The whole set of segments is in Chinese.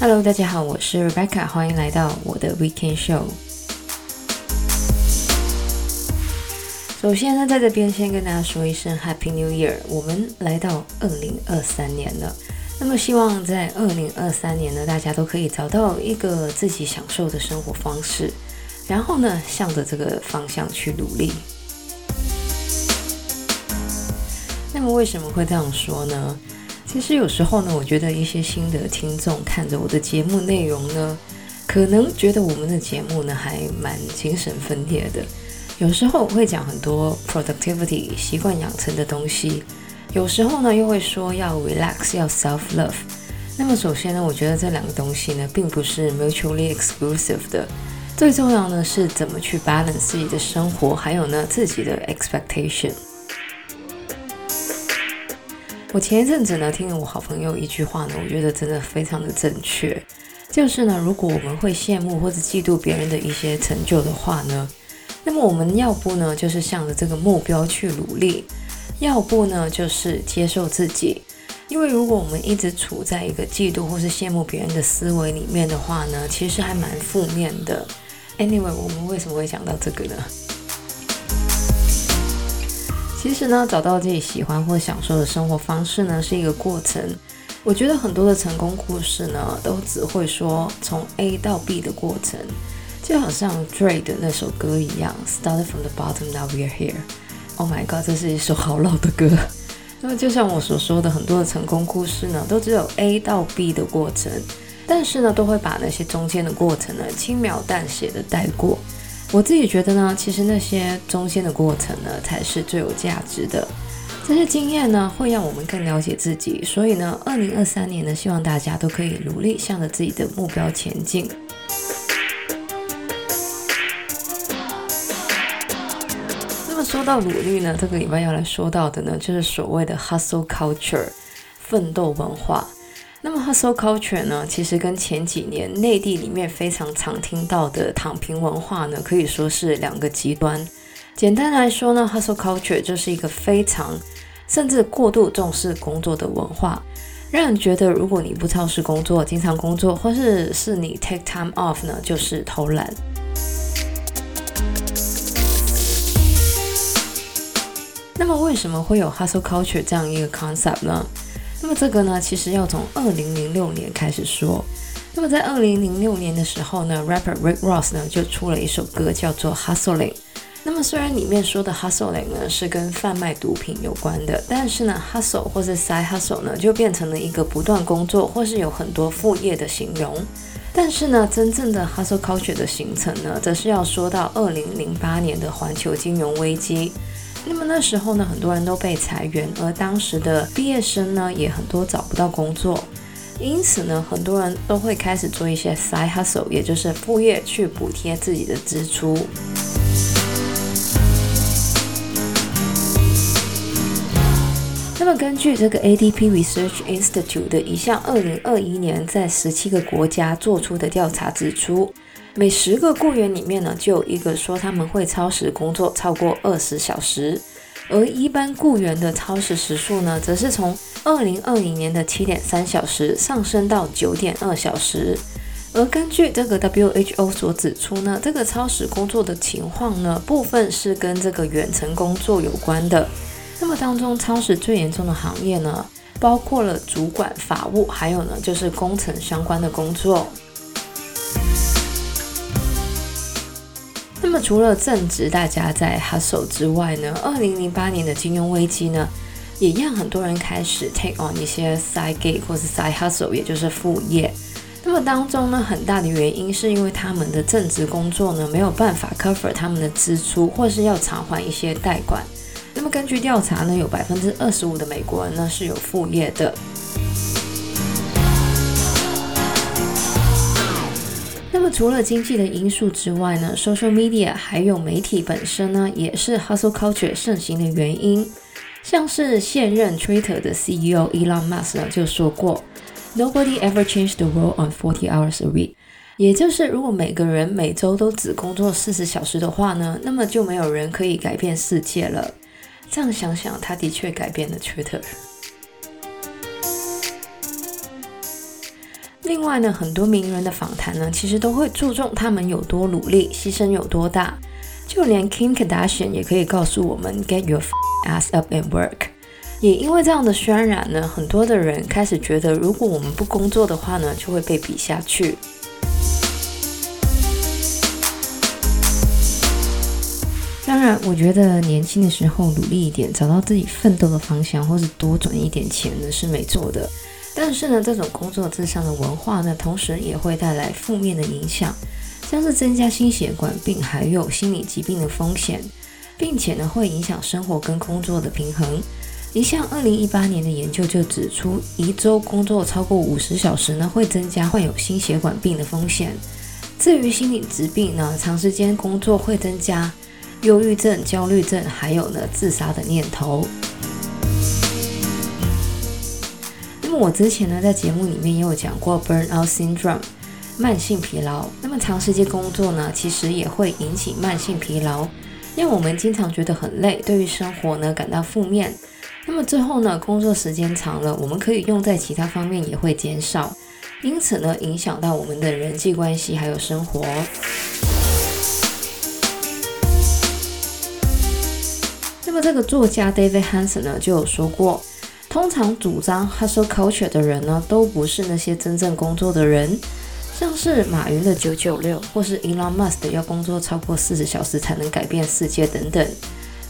Hello，大家好，我是 Rebecca，欢迎来到我的 Weekend Show。首先呢，在这边先跟大家说一声 Happy New Year，我们来到二零二三年了。那么希望在二零二三年呢，大家都可以找到一个自己享受的生活方式，然后呢，向着这个方向去努力。那么为什么会这样说呢？其实有时候呢，我觉得一些新的听众看着我的节目内容呢，可能觉得我们的节目呢还蛮精神分裂的。有时候会讲很多 productivity 习惯养成的东西，有时候呢又会说要 relax 要 self love。那么首先呢，我觉得这两个东西呢并不是 mutually exclusive 的。最重要呢是怎么去 balance 自己的生活，还有呢自己的 expectation。我前一阵子呢，听了我好朋友一句话呢，我觉得真的非常的正确，就是呢，如果我们会羡慕或者嫉妒别人的一些成就的话呢，那么我们要不呢，就是向着这个目标去努力，要不呢，就是接受自己。因为如果我们一直处在一个嫉妒或是羡慕别人的思维里面的话呢，其实还蛮负面的。Anyway，我们为什么会讲到这个呢？其实呢，找到自己喜欢或享受的生活方式呢，是一个过程。我觉得很多的成功故事呢，都只会说从 A 到 B 的过程，就好像 Dre 的那首歌一样，Started from the bottom, now we are here. Oh my god，这是一首好老的歌。那么就像我所说的，很多的成功故事呢，都只有 A 到 B 的过程，但是呢，都会把那些中间的过程呢，轻描淡写的带过。我自己觉得呢，其实那些中间的过程呢，才是最有价值的。这些经验呢，会让我们更了解自己。所以呢，二零二三年呢，希望大家都可以努力向着自己的目标前进。那么说到努力呢，这个礼拜要来说到的呢，就是所谓的 hustle culture，奋斗文化。那么 hustle culture 呢，其实跟前几年内地里面非常常听到的躺平文化呢，可以说是两个极端。简单来说呢，hustle culture 就是一个非常甚至过度重视工作的文化，让人觉得如果你不超时工作、经常工作，或是是你 take time off 呢，就是偷懒。那么为什么会有 hustle culture 这样一个 concept 呢？那么这个呢，其实要从二零零六年开始说。那么在二零零六年的时候呢，rapper Rick Ross 呢就出了一首歌叫做《Hustling》。那么虽然里面说的 Hustling 呢是跟贩卖毒品有关的，但是呢，Hustle 或是 Side Hustle 呢就变成了一个不断工作或是有很多副业的形容。但是呢，真正的 Hustle Culture 的形成呢，则是要说到二零零八年的环球金融危机。那么那时候呢，很多人都被裁员，而当时的毕业生呢，也很多找不到工作，因此呢，很多人都会开始做一些 side hustle，也就是副业，去补贴自己的支出。那么根据这个 ADP Research Institute 的一项二零二一年在十七个国家做出的调查指出，每十个雇员里面呢，就有一个说他们会超时工作超过二十小时，而一般雇员的超时时数呢，则是从二零二零年的七点三小时上升到九点二小时。而根据这个 WHO 所指出呢，这个超时工作的情况呢，部分是跟这个远程工作有关的。那么当中超时最严重的行业呢，包括了主管、法务，还有呢就是工程相关的工作。那么除了正职大家在 hustle 之外呢，二零零八年的金融危机呢，也让很多人开始 take on 一些 side gig 或是 side hustle，也就是副业。那么当中呢，很大的原因是因为他们的正职工作呢，没有办法 cover 他们的支出，或是要偿还一些贷款。那么根据调查呢，有百分之二十五的美国人呢是有副业的。除了经济的因素之外呢，social media 还有媒体本身呢，也是 hustle culture 盛行的原因。像是现任 Twitter 的 CEO Elon Musk 呢就说过，Nobody ever changed the world on forty hours a week。也就是如果每个人每周都只工作四十小时的话呢，那么就没有人可以改变世界了。这样想想，他的确改变了 Twitter。另外呢，很多名人的访谈呢，其实都会注重他们有多努力，牺牲有多大。就连 Kim Kardashian 也可以告诉我们 “Get your ass up and work”。也因为这样的渲染呢，很多的人开始觉得，如果我们不工作的话呢，就会被比下去。当然，我觉得年轻的时候努力一点，找到自己奋斗的方向，或是多赚一点钱呢，是没错的。但是呢，这种工作至上的文化呢，同时也会带来负面的影响，像是增加心血管病还有心理疾病的风险，并且呢，会影响生活跟工作的平衡。一项二零一八年的研究就指出，一周工作超过五十小时呢，会增加患有心血管病的风险。至于心理疾病呢，长时间工作会增加。忧郁症、焦虑症，还有呢，自杀的念头。那么我之前呢，在节目里面也有讲过 burnout syndrome，慢性疲劳。那么长时间工作呢，其实也会引起慢性疲劳，让我们经常觉得很累，对于生活呢感到负面。那么最后呢，工作时间长了，我们可以用在其他方面也会减少，因此呢，影响到我们的人际关系还有生活。那么这个作家 David Hanson 呢就有说过，通常主张 hustle culture 的人呢，都不是那些真正工作的人，像是马云的九九六，或是 Elon Musk 要工作超过四十小时才能改变世界等等。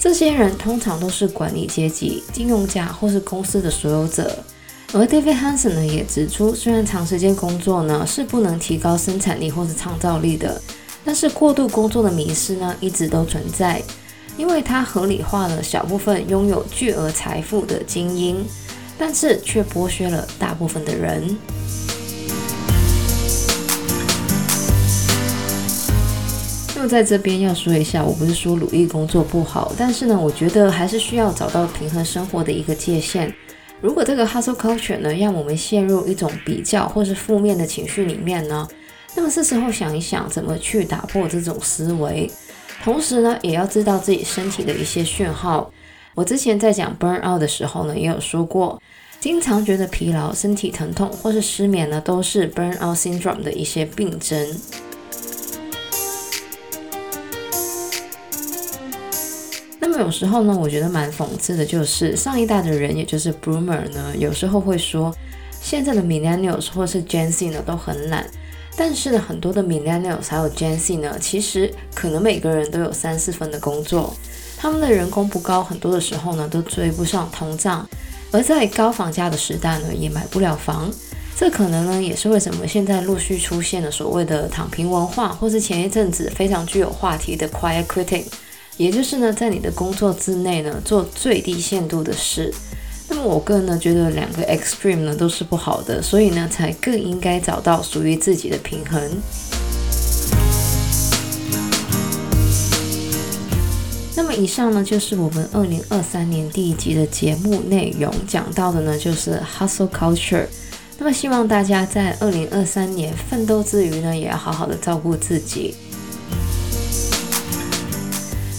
这些人通常都是管理阶级、金融家或是公司的所有者。而 David Hanson 呢也指出，虽然长时间工作呢是不能提高生产力或是创造力的，但是过度工作的迷思呢一直都存在。因为它合理化了小部分拥有巨额财富的精英，但是却剥削了大部分的人。那么在这边要说一下，我不是说努力工作不好，但是呢，我觉得还是需要找到平衡生活的一个界限。如果这个 hustle culture 呢，让我们陷入一种比较或是负面的情绪里面呢，那么是时候想一想，怎么去打破这种思维。同时呢，也要知道自己身体的一些讯号。我之前在讲 burn out 的时候呢，也有说过，经常觉得疲劳、身体疼痛或是失眠呢，都是 burn out syndrome 的一些病征。那么有时候呢，我觉得蛮讽刺的，就是上一代的人，也就是 boomer 呢，有时候会说，现在的 millennials 或是 Gen Z 呢，都很懒。但是呢，很多的 Millennials 还有 Gen Z 呢，其实可能每个人都有三四份的工作，他们的人工不高，很多的时候呢都追不上通胀，而在高房价的时代呢，也买不了房。这可能呢也是为什么现在陆续出现了所谓的躺平文化，或是前一阵子非常具有话题的 Quiet Quitting，也就是呢在你的工作之内呢做最低限度的事。我个人呢觉得两个 extreme 呢都是不好的，所以呢才更应该找到属于自己的平衡。那么以上呢就是我们二零二三年第一集的节目内容，讲到的呢就是 hustle culture。那么希望大家在二零二三年奋斗之余呢，也要好好的照顾自己。